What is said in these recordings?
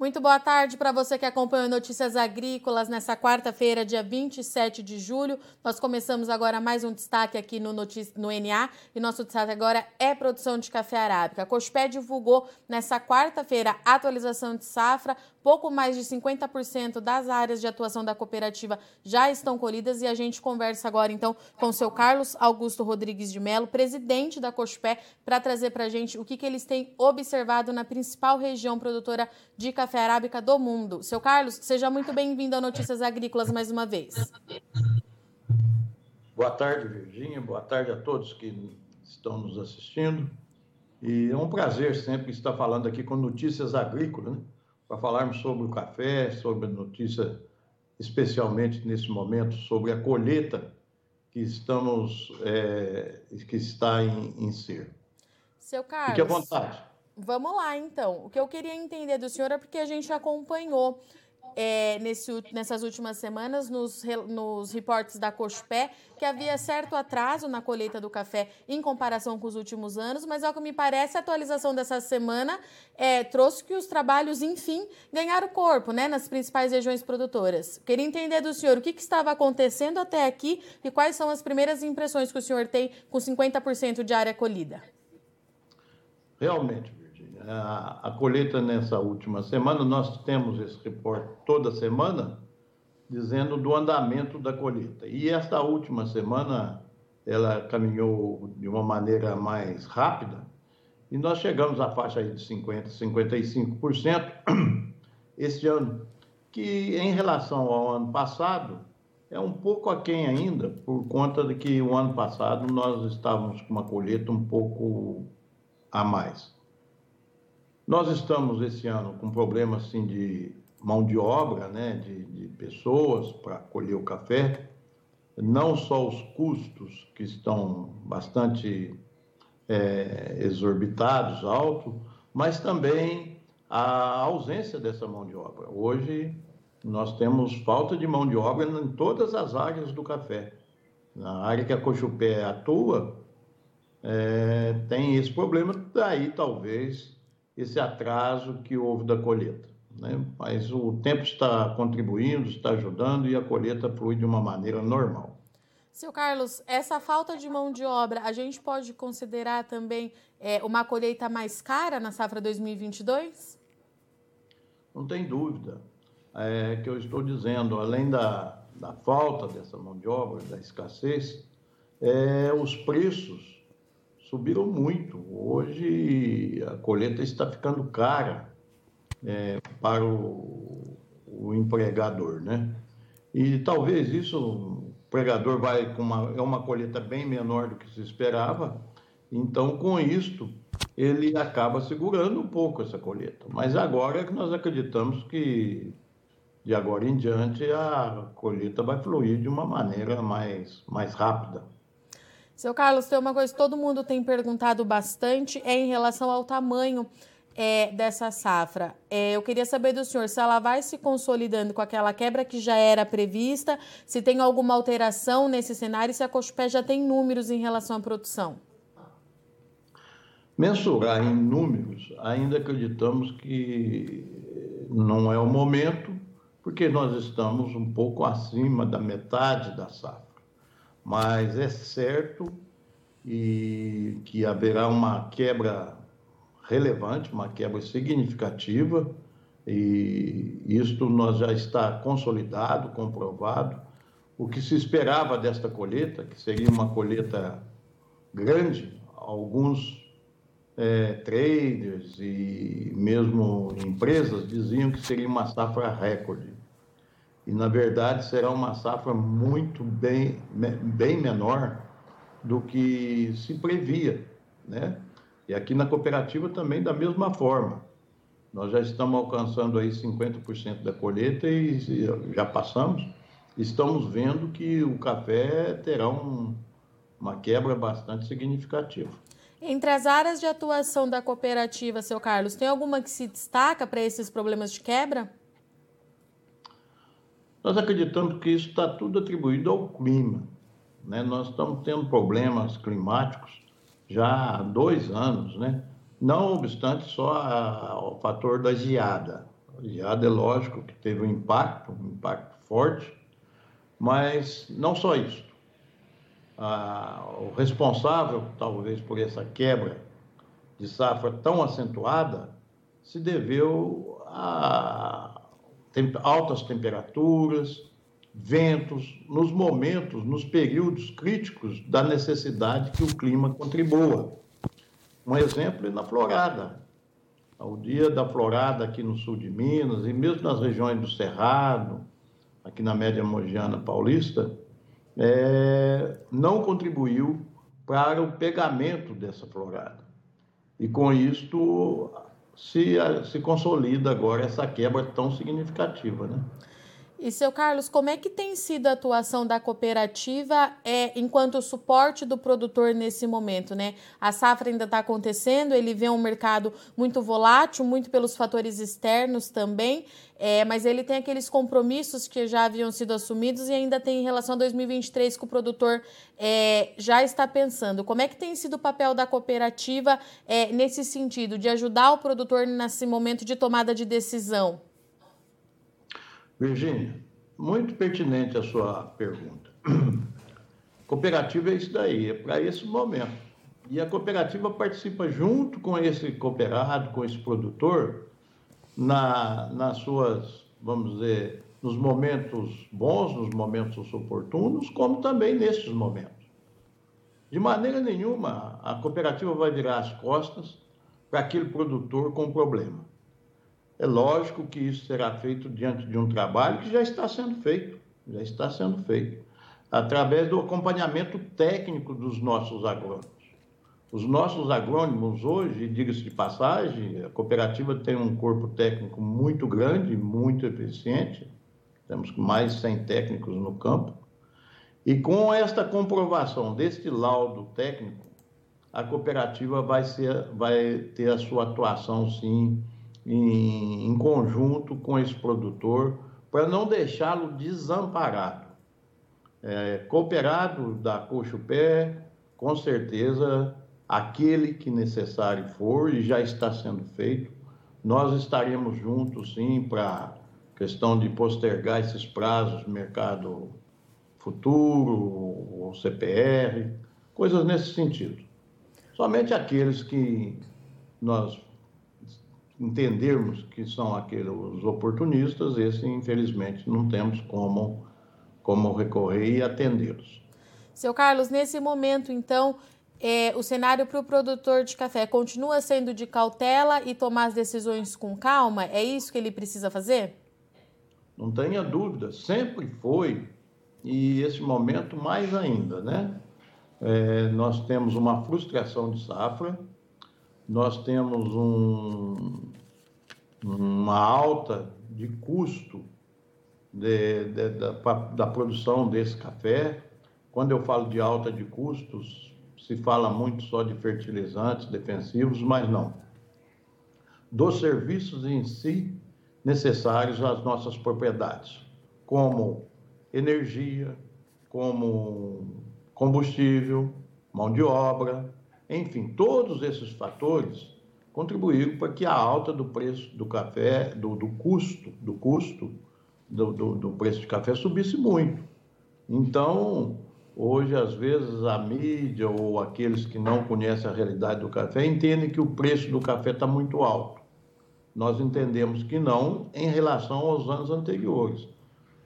Muito boa tarde para você que acompanha Notícias Agrícolas nessa quarta-feira, dia 27 de julho. Nós começamos agora mais um destaque aqui no, no NA e nosso destaque agora é produção de café arábica. A Cospé divulgou nessa quarta-feira atualização de safra. Pouco mais de 50% das áreas de atuação da cooperativa já estão colhidas e a gente conversa agora então com o seu Carlos Augusto Rodrigues de Melo, presidente da Cospé, para trazer para a gente o que, que eles têm observado na principal região produtora de café café arábica do mundo. Seu Carlos, seja muito bem-vindo a Notícias Agrícolas mais uma vez. Boa tarde, Virgínia. Boa tarde a todos que estão nos assistindo. E é um prazer sempre estar falando aqui com Notícias Agrícolas, né? para falarmos sobre o café, sobre a notícia, especialmente nesse momento, sobre a colheita que estamos, é, que está em, em ser. Seu Carlos. Fique à vontade. Vamos lá, então. O que eu queria entender do senhor é porque a gente acompanhou é, nesse, nessas últimas semanas nos, nos reportes da Cospé que havia certo atraso na colheita do café em comparação com os últimos anos, mas ao que me parece, a atualização dessa semana é, trouxe que os trabalhos, enfim, ganharam corpo né, nas principais regiões produtoras. Queria entender do senhor o que, que estava acontecendo até aqui e quais são as primeiras impressões que o senhor tem com 50% de área colhida. Realmente, a, colheita nessa última semana, nós temos esse reporte toda semana, dizendo do andamento da colheita. E esta última semana, ela caminhou de uma maneira mais rápida, e nós chegamos à faixa de 50%, 55% este ano, que em relação ao ano passado, é um pouco aquém ainda, por conta de que o ano passado nós estávamos com uma colheita um pouco a mais. Nós estamos esse ano com problema assim de mão de obra, né, de, de pessoas para colher o café, não só os custos que estão bastante é, exorbitados, altos, mas também a ausência dessa mão de obra. Hoje nós temos falta de mão de obra em todas as áreas do café. Na área que a Cochupé atua, é, tem esse problema, daí talvez esse atraso que houve da colheita. Né? Mas o tempo está contribuindo, está ajudando e a colheita flui de uma maneira normal. Seu Carlos, essa falta de mão de obra, a gente pode considerar também é, uma colheita mais cara na safra 2022? Não tem dúvida. É que eu estou dizendo, além da, da falta dessa mão de obra, da escassez, é, os preços subiram muito. Hoje a colheita está ficando cara é, para o, o, empregador, né? E talvez isso o empregador vai com uma é uma colheita bem menor do que se esperava. Então, com isto, ele acaba segurando um pouco essa colheita. Mas agora é que nós acreditamos que de agora em diante a colheita vai fluir de uma maneira mais mais rápida. Seu Carlos, tem uma coisa que todo mundo tem perguntado bastante é em relação ao tamanho é, dessa safra. É, eu queria saber do senhor se ela vai se consolidando com aquela quebra que já era prevista, se tem alguma alteração nesse cenário e se a Cochupé já tem números em relação à produção. Mensurar em números, ainda acreditamos que não é o momento, porque nós estamos um pouco acima da metade da safra mas é certo e que haverá uma quebra relevante, uma quebra significativa, e isto nós já está consolidado, comprovado. O que se esperava desta colheita, que seria uma colheita grande, alguns é, traders e mesmo empresas diziam que seria uma safra recorde e na verdade será uma safra muito bem, bem menor do que se previa, né? E aqui na cooperativa também da mesma forma. Nós já estamos alcançando aí 50% da colheita e já passamos. Estamos vendo que o café terá um, uma quebra bastante significativa. Entre as áreas de atuação da cooperativa, seu Carlos, tem alguma que se destaca para esses problemas de quebra? Nós acreditamos que isso está tudo atribuído ao clima. Né? Nós estamos tendo problemas climáticos já há dois anos, né? não obstante só a, o fator da geada. geada é lógico que teve um impacto, um impacto forte, mas não só isso. Ah, o responsável, talvez, por essa quebra de safra tão acentuada se deveu a altas temperaturas, ventos, nos momentos, nos períodos críticos da necessidade que o clima contribua. Um exemplo é na florada. O dia da florada aqui no sul de Minas e mesmo nas regiões do Cerrado, aqui na média mogiana paulista, é, não contribuiu para o pegamento dessa florada. E com isto se, se consolida agora essa quebra tão significativa. Né? E, seu Carlos, como é que tem sido a atuação da cooperativa é, enquanto suporte do produtor nesse momento? Né? A safra ainda está acontecendo, ele vê um mercado muito volátil, muito pelos fatores externos também, é, mas ele tem aqueles compromissos que já haviam sido assumidos e ainda tem em relação a 2023 que o produtor é, já está pensando. Como é que tem sido o papel da cooperativa é, nesse sentido, de ajudar o produtor nesse momento de tomada de decisão? Virgínia, muito pertinente a sua pergunta. Cooperativa é isso daí, é para esse momento. E a cooperativa participa junto com esse cooperado, com esse produtor, na, nas suas, vamos dizer, nos momentos bons, nos momentos oportunos, como também nesses momentos. De maneira nenhuma, a cooperativa vai virar as costas para aquele produtor com problema. É lógico que isso será feito diante de um trabalho que já está sendo feito, já está sendo feito, através do acompanhamento técnico dos nossos agrônomos. Os nossos agrônomos hoje, diga-se de passagem, a cooperativa tem um corpo técnico muito grande, muito eficiente, temos mais de 100 técnicos no campo, e com esta comprovação deste laudo técnico, a cooperativa vai, ser, vai ter a sua atuação, sim, em, em conjunto com esse produtor, para não deixá-lo desamparado. É, cooperado da coxa o pé, com certeza, aquele que necessário for, e já está sendo feito, nós estaremos juntos, sim, para questão de postergar esses prazos, mercado futuro, o CPR, coisas nesse sentido. Somente aqueles que nós entendermos que são aqueles os oportunistas, esse infelizmente não temos como, como recorrer e atendê-los. Seu Carlos, nesse momento, então, é, o cenário para o produtor de café continua sendo de cautela e tomar as decisões com calma? É isso que ele precisa fazer? Não tenha dúvida, sempre foi, e esse momento mais ainda, né? É, nós temos uma frustração de safra, nós temos um, uma alta de custo de, de, da, da produção desse café. Quando eu falo de alta de custos, se fala muito só de fertilizantes defensivos, mas não. Dos serviços em si necessários às nossas propriedades, como energia, como combustível, mão de obra, enfim, todos esses fatores contribuíram para que a alta do preço do café, do, do custo, do custo do, do, do, preço de café subisse muito. Então, hoje, às vezes, a mídia ou aqueles que não conhecem a realidade do café entendem que o preço do café está muito alto. Nós entendemos que não em relação aos anos anteriores.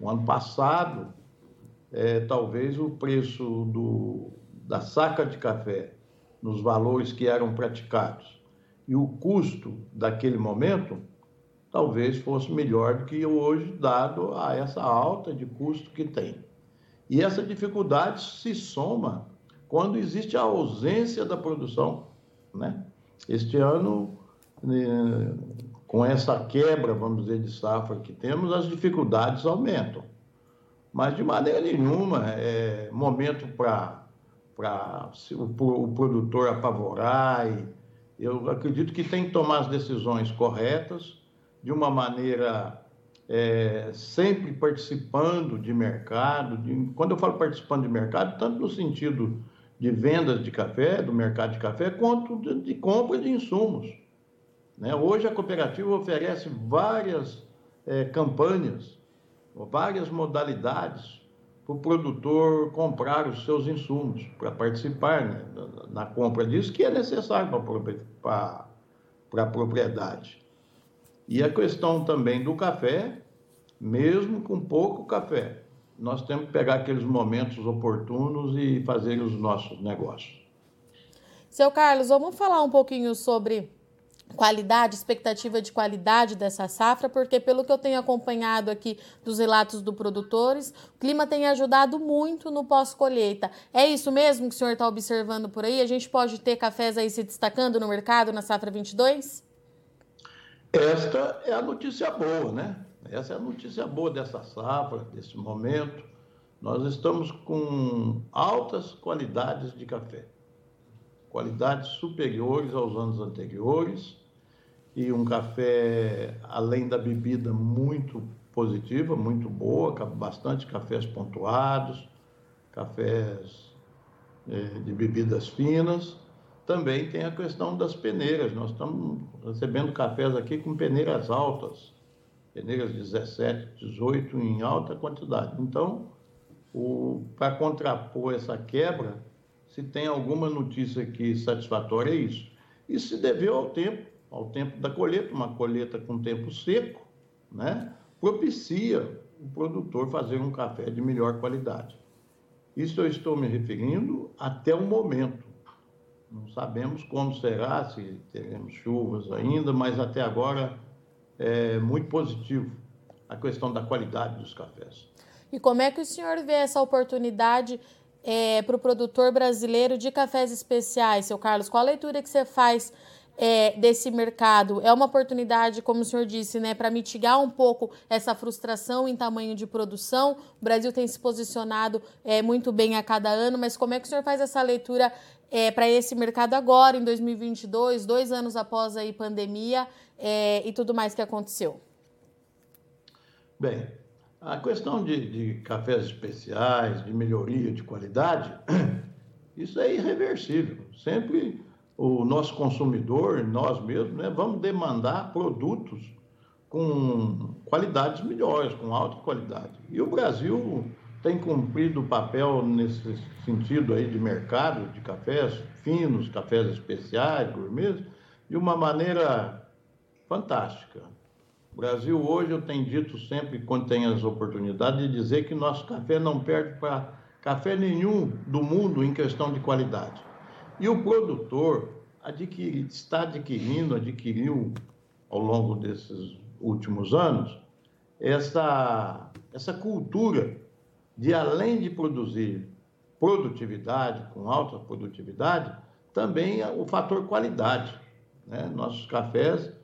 O ano passado, é, talvez o preço do, da saca de café nos valores que eram praticados e o custo daquele momento talvez fosse melhor do que hoje, dado a essa alta de custo que tem. E essa dificuldade se soma quando existe a ausência da produção. Né? Este ano, né, com essa quebra, vamos dizer, de safra que temos, as dificuldades aumentam. Mas, de maneira nenhuma, é momento para o, o produtor apavorar. E eu acredito que tem que tomar as decisões corretas, de uma maneira é, sempre participando de mercado. De, quando eu falo participando de mercado, tanto no sentido de vendas de café, do mercado de café, quanto de, de compra de insumos. Né? Hoje a cooperativa oferece várias é, campanhas, várias modalidades para o produtor comprar os seus insumos, para participar né, na, compra disso, que é necessário para a propriedade. E a questão também do café, mesmo com pouco café, nós temos que pegar aqueles momentos oportunos e fazer os nossos negócios. Seu Carlos, vamos falar um pouquinho sobre qualidade, expectativa de qualidade dessa safra, porque pelo que eu tenho acompanhado aqui dos relatos dos produtores, o clima tem ajudado muito no pós-colheita. É isso mesmo que o senhor está observando por aí? A gente pode ter cafés aí se destacando no mercado na safra 22? Esta é a notícia boa, né? Essa é a notícia boa dessa safra, desse momento. Nós estamos com altas qualidades de café qualidades superiores aos anos anteriores e um café, além da bebida, muito positiva, muito boa, bastante cafés pontuados, cafés é, de bebidas finas. Também tem a questão das peneiras. Nós estamos recebendo cafés aqui com peneiras altas, peneiras 17, 18 em alta quantidade. Então, para contrapor essa quebra, se tem alguma notícia aqui satisfatória, é isso. Isso se deveu ao tempo, ao tempo da colheita, uma colheita com tempo seco, né? propicia o produtor fazer um café de melhor qualidade. Isso eu estou me referindo até o momento. Não sabemos como será, se teremos chuvas ainda, mas até agora é muito positivo a questão da qualidade dos cafés. E como é que o senhor vê essa oportunidade é, para o produtor brasileiro de cafés especiais, seu Carlos? Qual a leitura que você faz é, desse mercado? É uma oportunidade, como o senhor disse, né, para mitigar um pouco essa frustração em tamanho de produção. O Brasil tem se posicionado é, muito bem a cada ano, mas como é que o senhor faz essa leitura é, para esse mercado agora, em 2022, dois anos após a pandemia é, e tudo mais que aconteceu? Bem, a questão de, de cafés especiais, de melhoria de qualidade, isso é irreversível. Sempre o nosso consumidor, nós mesmos, né, vamos demandar produtos com qualidades melhores, com alta qualidade. E o Brasil tem cumprido o papel nesse sentido aí de mercado de cafés finos, cafés especiais, gourmets, de uma maneira fantástica. O Brasil hoje, eu tenho dito sempre, quando tem as oportunidades, de dizer que nosso café não perde para café nenhum do mundo em questão de qualidade. E o produtor adquire, está adquirindo, adquiriu ao longo desses últimos anos, essa, essa cultura de, além de produzir produtividade, com alta produtividade, também o fator qualidade. Né? Nossos cafés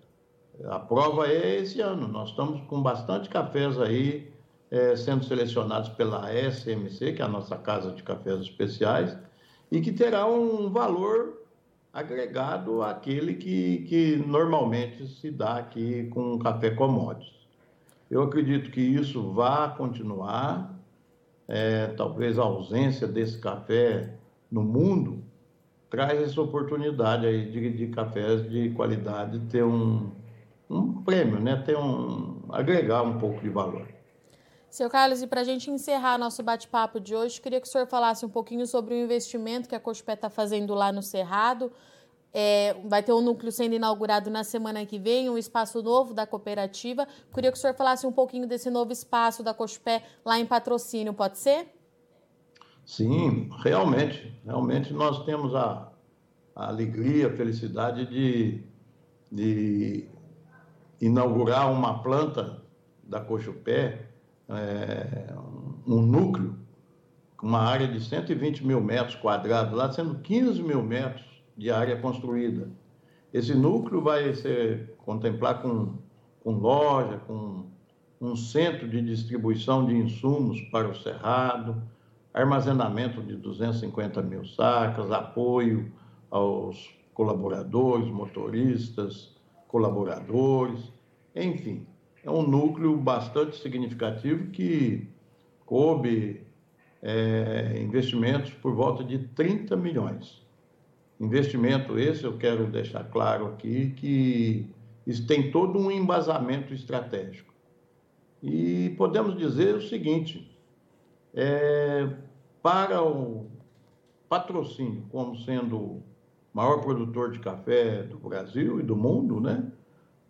a prova é esse ano. Nós estamos com bastante cafés aí é, sendo selecionados pela SMC, que é a nossa casa de cafés especiais, e que terá um valor agregado àquele que, que normalmente se dá aqui com café commodities. Eu acredito que isso vai continuar, é, talvez a ausência desse café no mundo traz essa oportunidade aí de, de cafés de qualidade ter um, um prêmio, né? Ter um agregar um pouco de valor. Seu Carlos, e para a gente encerrar nosso bate-papo de hoje, queria que o senhor falasse um pouquinho sobre o investimento que a Cochupé está fazendo lá no Cerrado. É, vai ter um núcleo sendo inaugurado na semana que vem, um espaço novo da cooperativa. Queria que o senhor falasse um pouquinho desse novo espaço da Cochupé lá em patrocínio, pode ser? Sim, realmente. Realmente nós temos a, a alegria, a felicidade de, de inaugurar uma planta da Cochupé, é, um núcleo, com uma área de 120 mil metros quadrados, lá sendo 15 mil metros de área construída. Esse núcleo vai ser contemplar com, com loja, com um centro de distribuição de insumos para o cerrado, armazenamento de 250 mil sacas, apoio aos colaboradores, motoristas, colaboradores, enfim, é um núcleo bastante significativo que coube é, investimentos por volta de 30 milhões. Investimento esse, eu quero deixar claro aqui, que Isso tem todo um embasamento estratégico. E podemos dizer o seguinte: é, para o patrocínio como sendo maior produtor de café do Brasil e do mundo, né?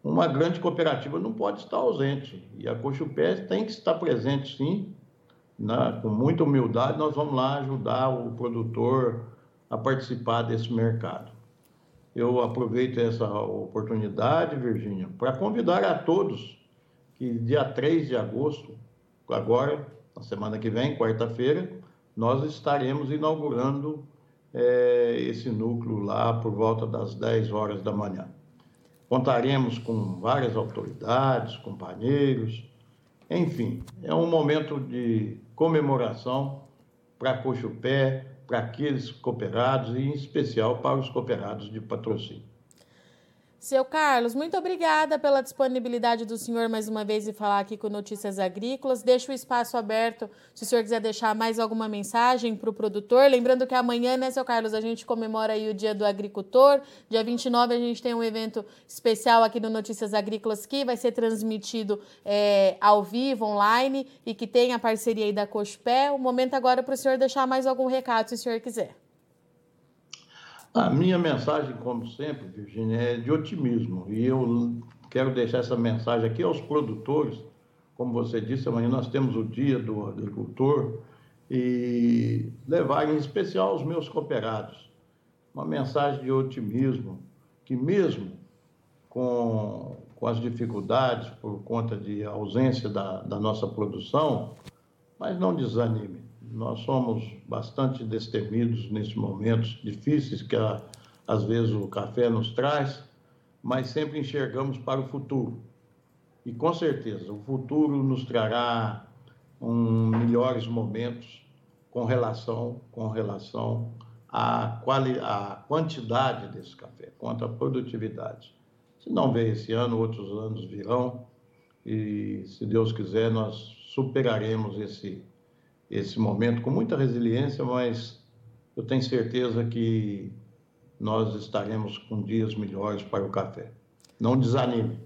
Uma grande cooperativa não pode estar ausente. E a Cochupé tem que estar presente, sim. Né? Com muita humildade, nós vamos lá ajudar o produtor a participar desse mercado. Eu aproveito essa oportunidade, Virgínia, para convidar a todos que dia 3 de agosto, agora, na semana que vem, quarta-feira, nós estaremos inaugurando é, esse núcleo lá por volta das 10 horas da manhã. Contaremos com várias autoridades, companheiros, enfim, é um momento de comemoração para Cochupé, para aqueles cooperados e, em especial, para os cooperados de patrocínio. Seu Carlos, muito obrigada pela disponibilidade do senhor mais uma vez e falar aqui com Notícias Agrícolas. Deixo o espaço aberto se o senhor quiser deixar mais alguma mensagem para o produtor. Lembrando que amanhã, né, seu Carlos, a gente comemora aí o Dia do Agricultor. Dia 29 a gente tem um evento especial aqui no Notícias Agrícolas que vai ser transmitido é, ao vivo, online, e que tem a parceria aí da Cospé. O momento agora é para o senhor deixar mais algum recado, se o senhor quiser. A minha mensagem, como sempre, Virginia, é de otimismo. E eu quero deixar essa mensagem aqui aos produtores. Como você disse, amanhã nós temos o Dia do Agricultor e levar em especial aos meus cooperados uma mensagem de otimismo, que mesmo com, com as dificuldades por conta de ausência da, da nossa produção, mas não desanime nós somos bastante destemidos nesses momentos difíceis que às vezes o café nos traz, mas sempre enxergamos para o futuro. E com certeza o futuro nos trará um, melhores momentos com relação com relação à, quali, à quantidade desse café, quanto à produtividade. Se não veio esse ano, outros anos virão e, se Deus quiser, nós superaremos esse esse momento com muita resiliência, mas eu tenho certeza que nós estaremos com dias melhores para o café. Não desanime.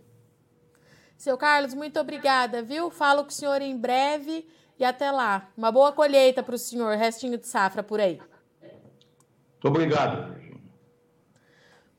Seu Carlos, muito obrigada, viu? Falo com o senhor em breve e até lá. Uma boa colheita para o senhor, restinho de safra por aí. Muito obrigado.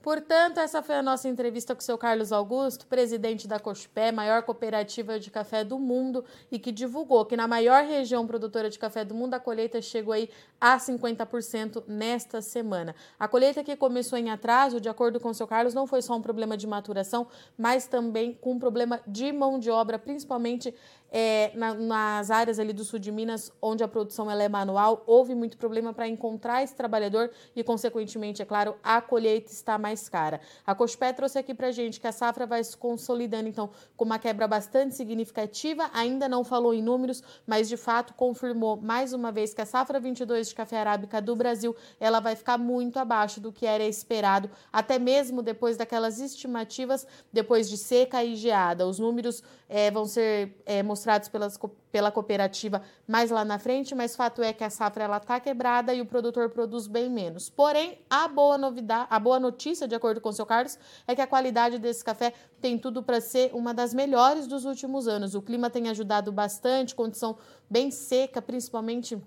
Portanto, essa foi a nossa entrevista com o seu Carlos Augusto, presidente da Cochupé, maior cooperativa de café do mundo, e que divulgou que na maior região produtora de café do mundo a colheita chegou aí a 50% nesta semana. A colheita que começou em atraso, de acordo com o seu Carlos, não foi só um problema de maturação, mas também com um problema de mão de obra, principalmente é, na, nas áreas ali do sul de Minas, onde a produção ela é manual, houve muito problema para encontrar esse trabalhador e, consequentemente, é claro, a colheita está mais cara. A Cospé trouxe aqui para gente que a safra vai se consolidando, então, com uma quebra bastante significativa, ainda não falou em números, mas de fato confirmou mais uma vez que a safra 22 de café arábica do Brasil ela vai ficar muito abaixo do que era esperado, até mesmo depois daquelas estimativas, depois de seca e geada. Os números é, vão ser é, mostrados pelas, pela cooperativa mais lá na frente, mas fato é que a safra ela está quebrada e o produtor produz bem menos. Porém, a boa novidade, a boa notícia, de acordo com o seu Carlos, é que a qualidade desse café tem tudo para ser uma das melhores dos últimos anos. O clima tem ajudado bastante, condição bem seca, principalmente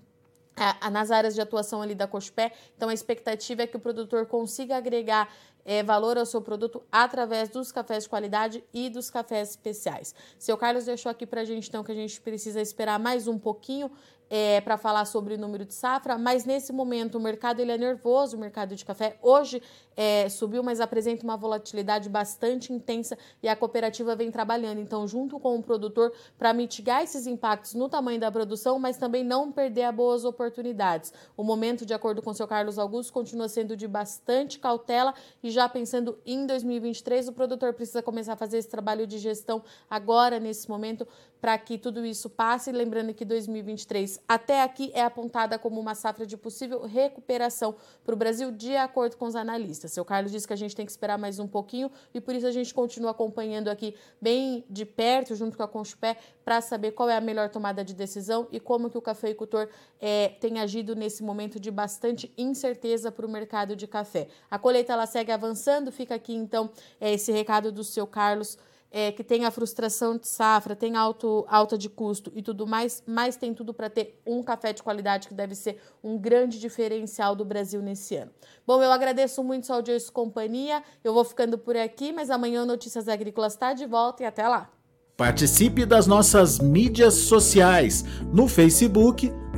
nas áreas de atuação ali da Cospé. Então a expectativa é que o produtor consiga agregar é, valor ao seu produto através dos cafés de qualidade e dos cafés especiais. Seu Carlos deixou aqui para a gente então que a gente precisa esperar mais um pouquinho é, para falar sobre o número de safra, mas nesse momento o mercado ele é nervoso, o mercado de café hoje é, subiu, mas apresenta uma volatilidade bastante intensa e a cooperativa vem trabalhando, então, junto com o produtor, para mitigar esses impactos no tamanho da produção, mas também não perder as boas oportunidades. O momento, de acordo com o seu Carlos Augusto, continua sendo de bastante cautela e já pensando em 2023, o produtor precisa começar a fazer esse trabalho de gestão agora, nesse momento, para que tudo isso passe. Lembrando que 2023 até aqui é apontada como uma safra de possível recuperação para o Brasil, de acordo com os analistas. Seu Carlos disse que a gente tem que esperar mais um pouquinho e por isso a gente continua acompanhando aqui bem de perto, junto com a Conchupé, para saber qual é a melhor tomada de decisão e como que o cafeicultor é, tem agido nesse momento de bastante incerteza para o mercado de café. A colheita ela segue avançando, fica aqui então é, esse recado do seu Carlos é, que tem a frustração de safra, tem alto, alta de custo e tudo mais, mas tem tudo para ter um café de qualidade que deve ser um grande diferencial do Brasil nesse ano. Bom, eu agradeço muito sua audiência e companhia. Eu vou ficando por aqui, mas amanhã o Notícias Agrícolas está de volta e até lá. Participe das nossas mídias sociais no Facebook